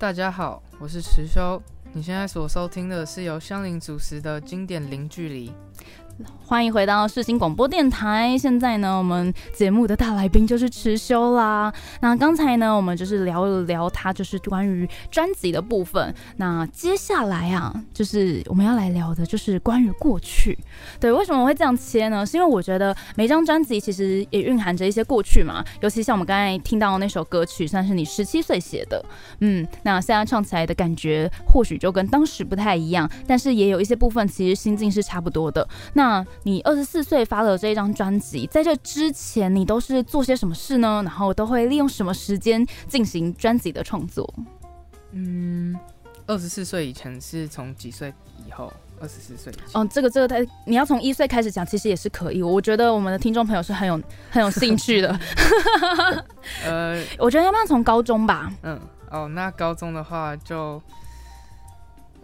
大家好，我是池修。你现在所收听的是由香菱主持的经典零距离。欢迎回到世新广播电台。现在呢，我们节目的大来宾就是池修啦。那刚才呢，我们就是聊了聊他就是关于专辑的部分。那接下来啊，就是我们要来聊的就是关于过去。对，为什么我会这样切呢？是因为我觉得每张专辑其实也蕴含着一些过去嘛。尤其像我们刚才听到那首歌曲，算是你十七岁写的。嗯，那现在唱起来的感觉或许就跟当时不太一样，但是也有一些部分其实心境是差不多的。那你二十四岁发了这一张专辑，在这之前你都是做些什么事呢？然后都会利用什么时间进行专辑的创作？嗯，二十四岁以前是从几岁以后？二十四岁？哦，这个这个，他你要从一岁开始讲，其实也是可以。我觉得我们的听众朋友是很有很有兴趣的。呃，我觉得要不要从高中吧？嗯，哦，那高中的话就，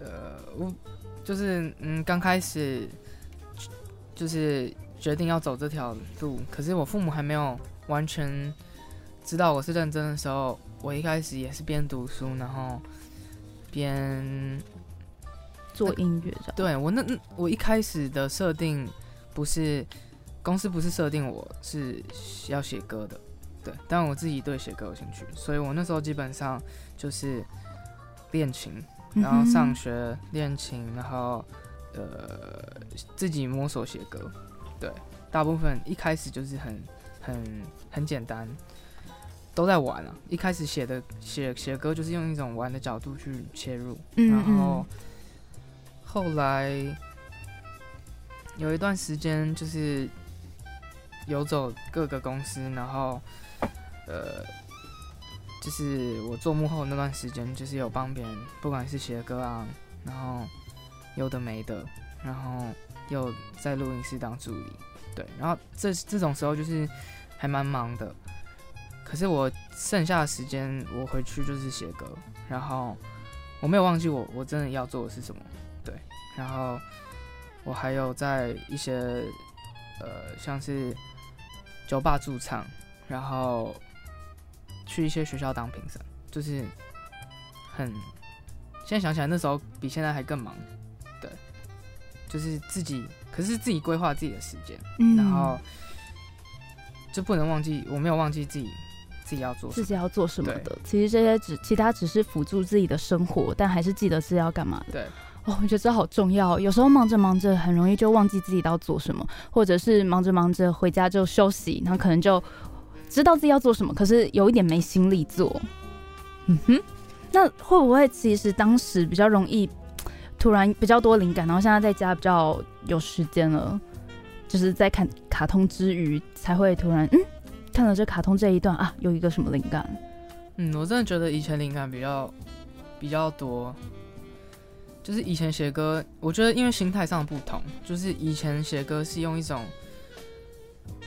呃，我就是嗯，刚开始。就是决定要走这条路，可是我父母还没有完全知道我是认真的时候，我一开始也是边读书，然后边做音乐的。对我那我一开始的设定不是公司不是设定我是要写歌的，对，但我自己对写歌有兴趣，所以我那时候基本上就是练琴，然后上学练琴，然后。呃，自己摸索写歌，对，大部分一开始就是很很很简单，都在玩啊。一开始写的写写歌就是用一种玩的角度去切入，然后后来有一段时间就是游走各个公司，然后呃，就是我做幕后那段时间，就是有帮别人，不管是写歌啊，然后。有的没的，然后又在录音室当助理，对，然后这这种时候就是还蛮忙的。可是我剩下的时间，我回去就是写歌，然后我没有忘记我我真的要做的是什么，对。然后我还有在一些呃像是酒吧驻唱，然后去一些学校当评审，就是很现在想起来那时候比现在还更忙。就是自己，可是自己规划自己的时间，嗯然后就不能忘记，我没有忘记自己自己要做自己要做什么的。其实这些只其他只是辅助自己的生活，但还是记得是要干嘛的。对，哦，我觉得这好重要。有时候忙着忙着，很容易就忘记自己要做什么，或者是忙着忙着回家就休息，然后可能就知道自己要做什么，可是有一点没心力做。嗯哼，那会不会其实当时比较容易？突然比较多灵感，然后现在在家比较有时间了，就是在看卡通之余才会突然嗯，看了这卡通这一段啊，有一个什么灵感？嗯，我真的觉得以前灵感比较比较多，就是以前写歌，我觉得因为心态上不同，就是以前写歌是用一种，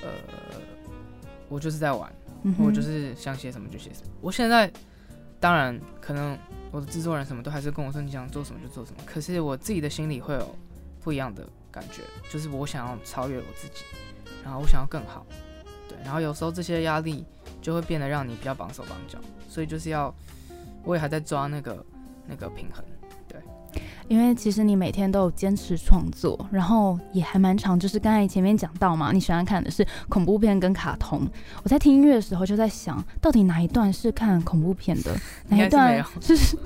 呃，我就是在玩，我就是想写什么就写什么。我现在当然可能。我的制作人什么都还是跟我说你想做什么就做什么，可是我自己的心里会有不一样的感觉，就是我想要超越我自己，然后我想要更好，对，然后有时候这些压力就会变得让你比较绑手绑脚，所以就是要，我也还在抓那个那个平衡。因为其实你每天都有坚持创作，然后也还蛮长。就是刚才前面讲到嘛，你喜欢看的是恐怖片跟卡通。我在听音乐的时候就在想，到底哪一段是看恐怖片的，哪一段是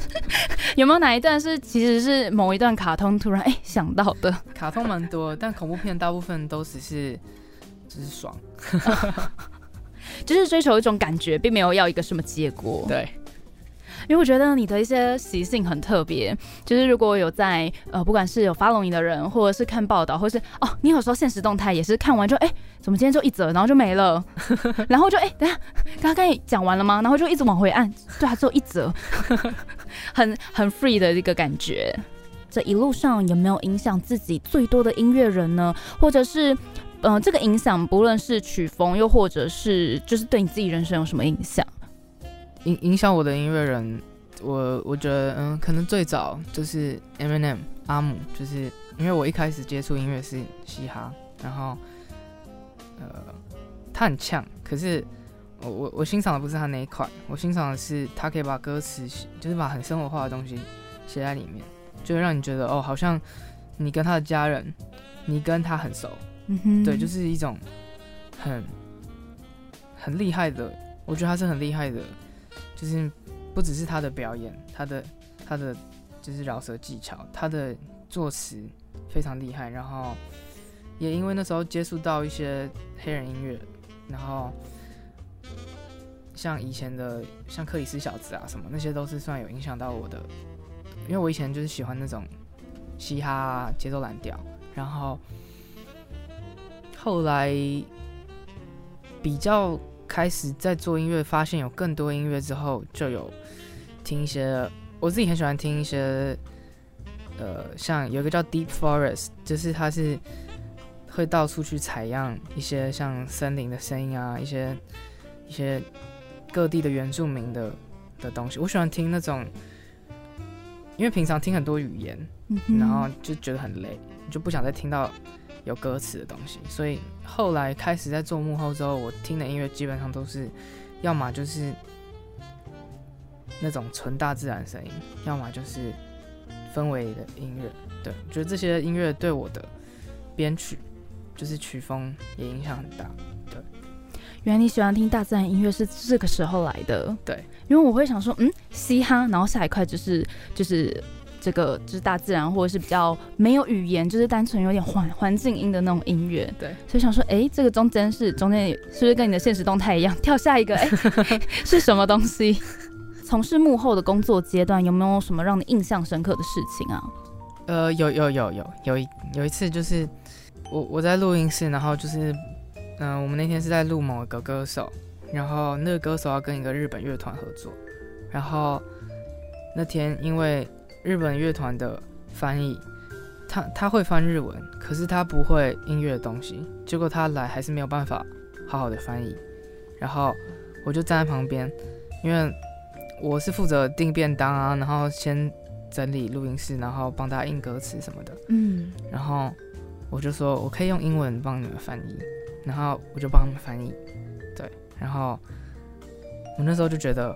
有没有哪一段是其实是某一段卡通突然哎想到的？卡通蛮多，但恐怖片大部分都只是只是爽，就是追求一种感觉，并没有要一个什么结果。对。因为我觉得你的一些习性很特别，就是如果有在呃，不管是有 follow 你的人，或者是看报道，或是哦，你有时候现实动态也是看完就哎，怎么今天就一则，然后就没了，然后就哎，等下刚刚讲完了吗？然后就一直往回按，对，还只有一则，很很 free 的一个感觉。这一路上有没有影响自己最多的音乐人呢？或者是嗯，这个影响不论是曲风，又或者是就是对你自己人生有什么影响？影影响我的音乐人，我我觉得，嗯，可能最早就是 Eminem 阿姆，就是因为我一开始接触音乐是嘻哈，然后，呃，他很呛，可是我我我欣赏的不是他那一块，我欣赏的是他可以把歌词，就是把很生活化的东西写在里面，就会让你觉得哦，好像你跟他的家人，你跟他很熟，嗯哼，对，就是一种很很厉害的，我觉得他是很厉害的，就是不只是他的表演，他的他的就是饶舌技巧，他的作词非常厉害，然后也因为那时候接触到一些黑人音乐，然后像以前的像克里斯小子啊什么，那些都是算有影响到我的，因为我以前就是喜欢那种嘻哈节奏蓝调，然后后来比较开始在做音乐，发现有更多音乐之后，就有听一些我自己很喜欢听一些，呃，像有一个叫 Deep Forest，就是它是会到处去采样一些像森林的声音啊，一些一些各地的原住民的的东西。我喜欢听那种，因为平常听很多语言，嗯然后就觉得很累，你就不想再听到有歌词的东西。所以后来开始在做幕后之后，我听的音乐基本上都是，要么就是那种纯大自然声音，要么就是氛围的音乐。对，我觉得这些音乐对我的编曲，就是曲风也影响很大。对原来你喜欢听大自然音乐是这个时候来的，对，因为我会想说，嗯，嘻哈，然后下一块就是就是这个就是大自然或者是比较没有语言，就是单纯有点环环境音的那种音乐，对，所以想说，哎，这个中间是中间是不是跟你的现实动态一样？跳下一个，哎，是什么东西？从事幕后的工作阶段，有没有什么让你印象深刻的事情啊？呃，有有有有有一有一次就是我我在录音室，然后就是嗯、我们那天是在录某个歌手，然后那个歌手要跟一个日本乐团合作，然后那天因为日本乐团的翻译，他他会翻日文，可是他不会音乐的东西，结果他来还是没有办法好好的翻译，然后我就站在旁边，因为我是负责订便当啊，然后先整理录音室，然后帮大家印歌词什么的。嗯，然后我就说我可以用英文帮你们翻译，然后我就帮他们翻译，对，然后我那时候就觉得，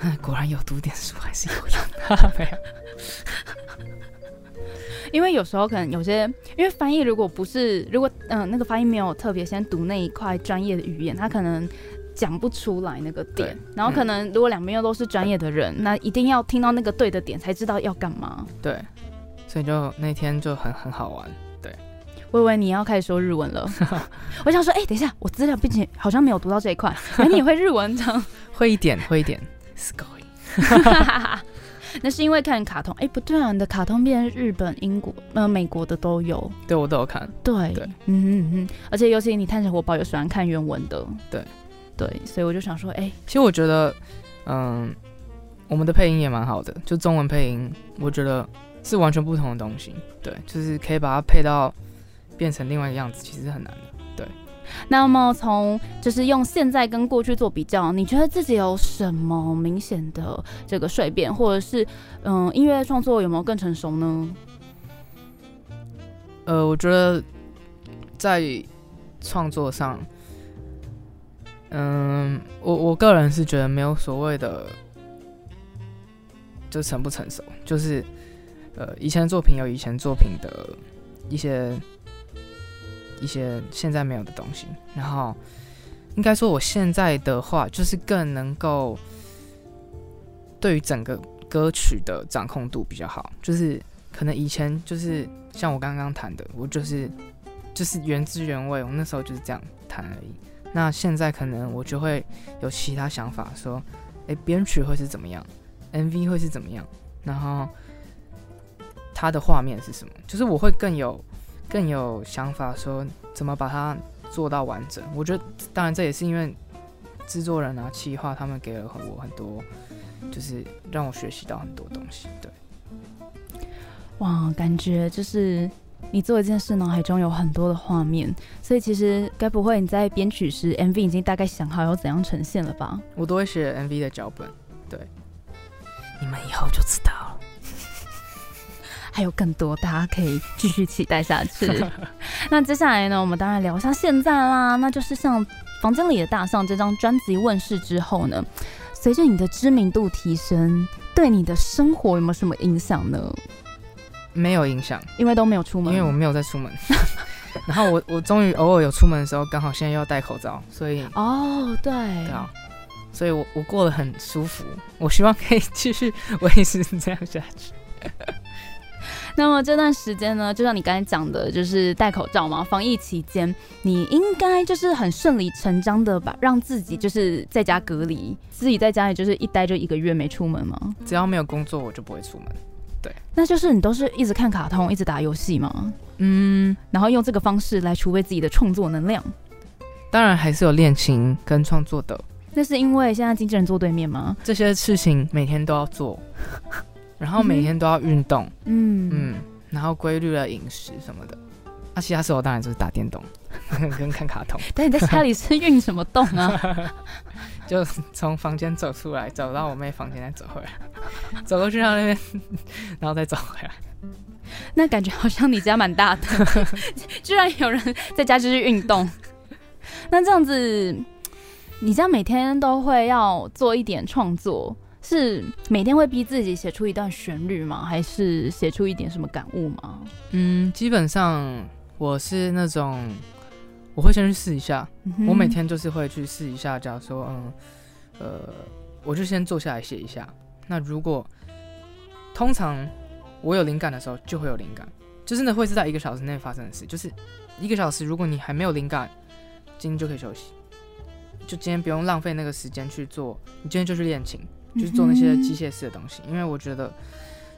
果然有读点书还是有用，没有，因为有时候可能有些，因为翻译如果不是如果嗯、那个翻译没有特别先读那一块专业的语言，他可能。讲不出来那个点，然后可能如果两边又都是专业的人，那一定要听到那个对的点才知道要干嘛。对，所以就那天就很很好玩，我以为你要开始说日文了，我想说，哎、等一下，我资料并且好像没有读到这一块，原来你也会日文这样。会一点会一点 c o y 那是因为看卡通，哎、不对啊，你的卡通片日本、英国、呃美国的都有。对我都有看，对，对。嗯嗯嗯，而且尤其你探险活宝有喜欢看原文的，对。对，所以我就想说，哎、其实我觉得，嗯，我们的配音也蛮好的，就中文配音，我觉得是完全不同的东西。对，就是可以把它配到变成另外一个样子，其实是很难的。那么从就是用现在跟过去做比较，你觉得自己有什么明显的这个蜕变，或者是嗯、音乐创作有没有更成熟呢？呃，我觉得在创作上，嗯，我我个人是觉得没有所谓的就成不成熟，就是呃，以前的作品有以前作品的一些一些现在没有的东西，然后应该说我现在的话，就是更能够对于整个歌曲的掌控度比较好，就是可能以前就是像我刚刚弹的，我就是就是原汁原味，我那时候就是这样弹而已。那现在可能我就会有其他想法，说，诶，编曲会是怎么样，MV 会是怎么样，然后它的画面是什么，就是我会更有更有想法，说怎么把它做到完整。我觉得，当然这也是因为制作人啊、企划他们给了我很多，就是让我学习到很多东西。对。哇，感觉就是你做一件事，脑海中有很多的画面，所以其实该不会你在编曲时，MV 已经大概想好要怎样呈现了吧？我都会写 MV 的脚本，对，你们以后就知道了。还有更多，大家可以继续期待下去。那接下来呢，我们当然聊一下现在啦，那就是像房间里的大象这张专辑问世之后呢，随着你的知名度提升，对你的生活有没有什么影响呢？没有影响，因为都没有出门，因为我没有在出门。然后我我终于偶尔有出门的时候，刚好现在又要戴口罩，所以哦，对，对啊，所以我我过得很舒服。我希望可以继续维持这样下去。那么这段时间呢，就像你刚才讲的，就是戴口罩嘛，防疫期间，你应该就是很顺理成章的吧让自己就是在家隔离，自己在家里就是一待就一个月没出门吗？只要没有工作，我就不会出门。对，那就是你都是一直看卡通，一直打游戏吗？嗯，然后用这个方式来储备自己的创作能量。当然还是有练琴跟创作的。那是因为现在经纪人坐对面吗？这些事情每天都要做。然后每天都要运动，嗯嗯，然后规律的饮食什么的。那其他时候当然就是打电动，跟看卡通。但你在家里是运什么动啊？就从房间走出来，走到我妹房间再走回来，走过去到那边，然后再走回来。那感觉好像你家蛮大的，居然有人在家就是运动。那这样子，你这样每天都会要做一点创作？是每天会逼自己写出一段旋律吗？还是写出一点什么感悟吗？嗯，基本上我是那种，我会先去试一下。我每天就是会去试一下，假如说，嗯，呃，我就先坐下来写一下。那如果通常我有灵感的时候，就会有灵感，就真的会是在一个小时内发生的事。就是一个小时，如果你还没有灵感，今天就可以休息，就今天不用浪费那个时间去做，你今天就去练琴。就是做那些机械式的东西，因为我觉得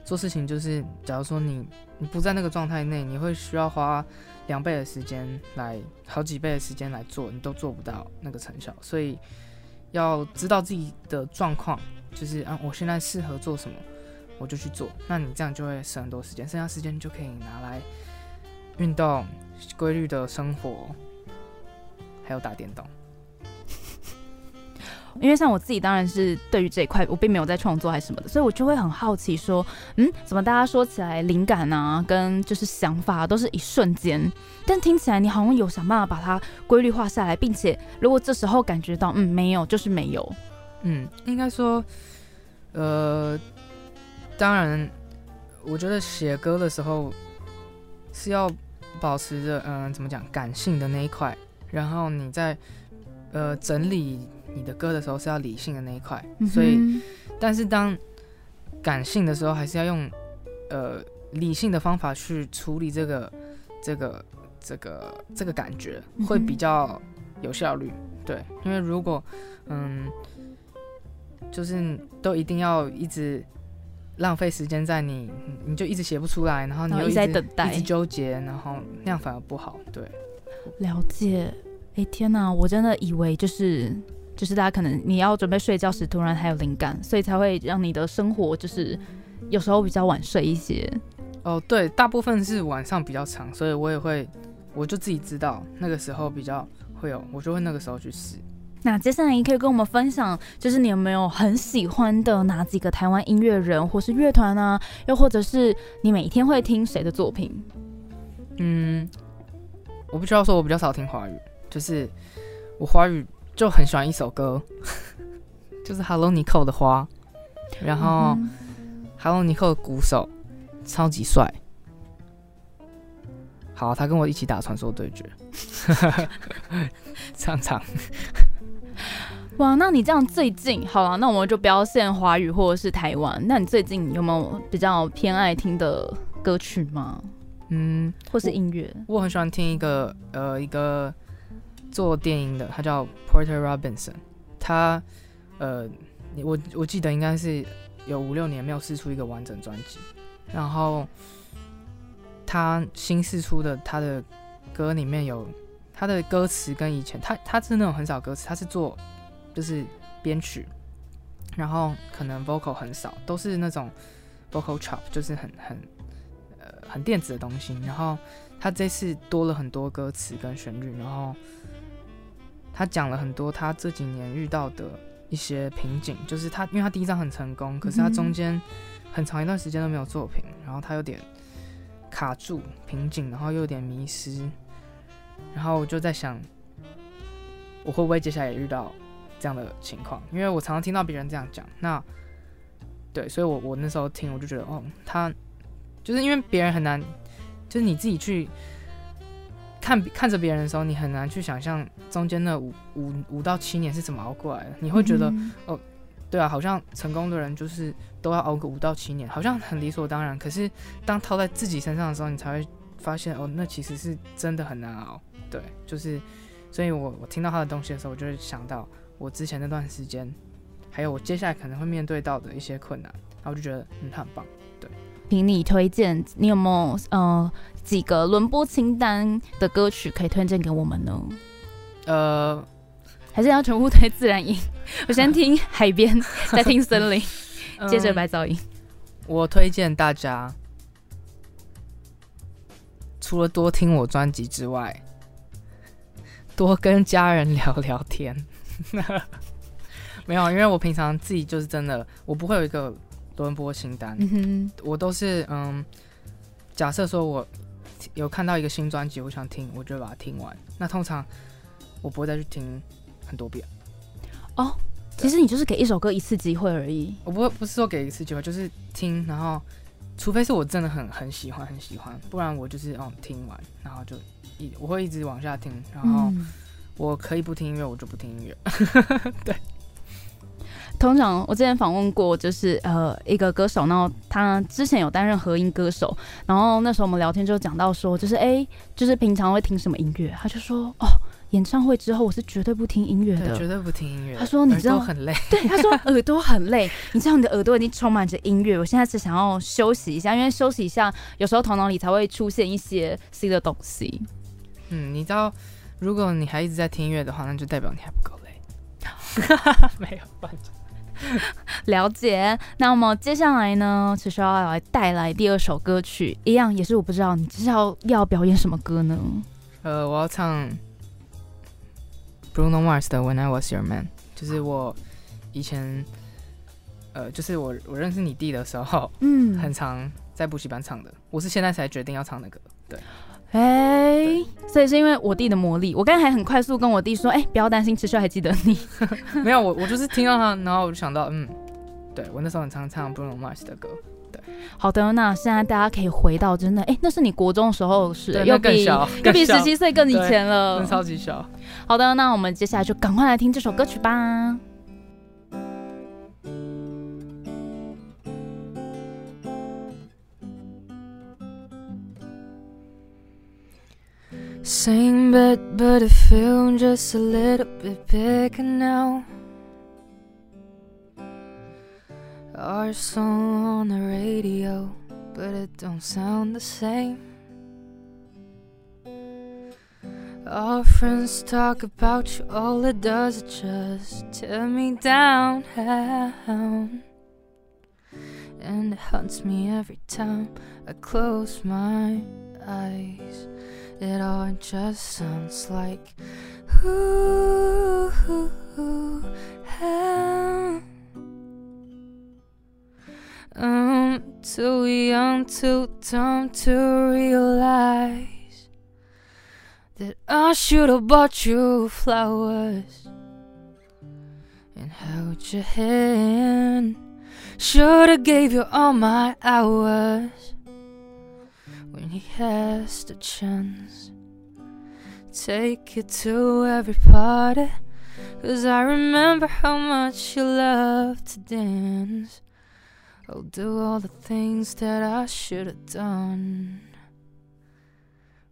做事情就是，假如说你你不在那个状态内，你会需要花两倍的时间来，好几倍的时间来做，你都做不到那个成效。所以要知道自己的状况，就是啊，我现在适合做什么，我就去做。那你这样就会省很多时间，剩下时间就可以拿来运动、规律的生活，还有打电动。因为像我自己当然是对于这一块我并没有在创作还是什么的，所以我就会很好奇说，嗯，怎么大家说起来灵感啊，跟就是想法都是一瞬间，但听起来你好像有想办法把它规律化下来，并且如果这时候感觉到嗯没有就是没有，嗯，应该说，呃，当然，我觉得写歌的时候是要保持着嗯怎么讲感性的那一块，然后你在呃整理。你的歌的时候是要理性的那一块，所以，但是当感性的时候，还是要用呃理性的方法去处理这个这个这个这个感觉，会比较有效率。对，因为如果嗯，就是都一定要一直浪费时间在你，你就一直写不出来，然后你又一直在等待，一直纠结，然后那样反而不好。对，了解。哎，天哪，我真的以为就是。就是大家可能你要准备睡觉时，突然还有灵感，所以才会让你的生活就是有时候比较晚睡一些。哦，对，大部分是晚上比较长，所以我也会，我就自己知道那个时候比较会有，我就会那个时候去试。那接下来你可以跟我们分享，就是你有没有很喜欢的哪几个台湾音乐人或是乐团啊？又或者是你每天会听谁的作品？嗯，我不知道说，我比较少听华语，就是我华语。就很喜欢一首歌，就是 Hello Nico 的花，然后 Hello Nico 的鼓手超级帅，好，他跟我一起打传说对决，唱唱。哇，那你这样最近好了，那我们就不要限华语或者是台湾，那你最近有没有比较偏爱听的歌曲吗？嗯，或是音乐？我很喜欢听一个呃一个。做电音的，他叫 Porter Robinson，他，呃，我我记得应该是有五六年没有试出一个完整专辑，然后他新试出的他的歌里面有他的歌词跟以前他他是那种很少歌词，他是做就是编曲，然后可能 vocal 很少，都是那种 vocal chop，就是很很呃很电子的东西，然后他这次多了很多歌词跟旋律，然后。他讲了很多他这几年遇到的一些瓶颈，就是他，因为他第一张很成功，可是他中间很长一段时间都没有作品，然后他有点卡住瓶颈，然后又有点迷失，然后我就在想，我会不会接下来也遇到这样的情况？因为我常常听到别人这样讲，那对，所以我我那时候听我就觉得，哦，他就是因为别人很难，就是你自己去看看着别人的时候，你很难去想象中间那五五五到七年是怎么熬过来的，你会觉得，哦，对啊，好像成功的人就是都要熬个五到七年，好像很理所当然。可是当套在自己身上的时候，你才会发现，哦，那其实是真的很难熬。对，就是，所以我我听到他的东西的时候，我就会想到我之前那段时间，还有我接下来可能会面对到的一些困难，然后我就觉得，嗯，他很棒。对，凭你推荐，你有没有呃几个轮播清单的歌曲可以推荐给我们呢？呃，还是要全部推自然音？我先 听海边，再听森林，接着白噪音。我推荐大家，除了多听我专辑之外。多跟家人聊聊天，没有，因为我平常自己就是真的，我不会有一个轮播清单，我都是嗯，假设说我有看到一个新专辑，我想听，我就把它听完。那通常我不会再去听很多遍。哦，其实你就是给一首歌一次机会而已。我不会不是说给一次机会，就是听，然后除非是我真的很很喜欢很喜欢，不然我就是嗯听完，然后就。一我会一直往下听，然后我可以不听音乐，我就不听音乐。对，通常我之前访问过，就是呃一个歌手，然后他之前有担任和音歌手，然后那时候我们聊天就讲到说，就是哎，就是平常会听什么音乐？他就说哦。演唱会之后，我是绝对不听音乐的，绝对不听音乐。他说：“你知道很累。”对，他说耳朵很累。你知道你的耳朵已经充满着音乐，我现在只想要休息一下，因为休息一下，有时候头脑里才会出现一些新的东西。嗯，你知道，如果你还一直在听音乐的话，那就代表你还不够累。没有，了解。那么接下来呢，其实要来带来第二首歌曲，一样也是我不知道你知道要表演什么歌呢？呃，我要唱。Bruno Mars 的 When I Was Your Man，就是我以前，呃，就是我我认识你弟的时候，嗯，很常在补习班唱的。我是现在才决定要唱的歌，对。哎，所以是因为我弟的魔力。我刚才还很快速跟我弟说，哎，不要担心，持续还记得你。没有，我我就是听到他，然后我就想到，嗯，对我那时候很常唱 Bruno Mars 的歌。对好的，那现在大家可以回到真的，哎，那是你国中的时候是，又更小又比十七岁更以前了，超级小。好的，那我们接下来就赶快来听这首歌曲吧。Same bed, but I feel just a little bit bigger now. Our song on the radio, but it don't sound the same. Our friends talk about you, all it does is just tear me down. And it haunts me every time I close my eyes. It all just sounds like ooh, ooh, I'm too young, too dumb to realize that I should have bought you flowers and held your hand. Should have gave you all my hours when he has the chance. Take you to every party, cause I remember how much you loved to dance. I'll do all the things that I should have done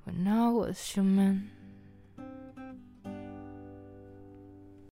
when I was your man.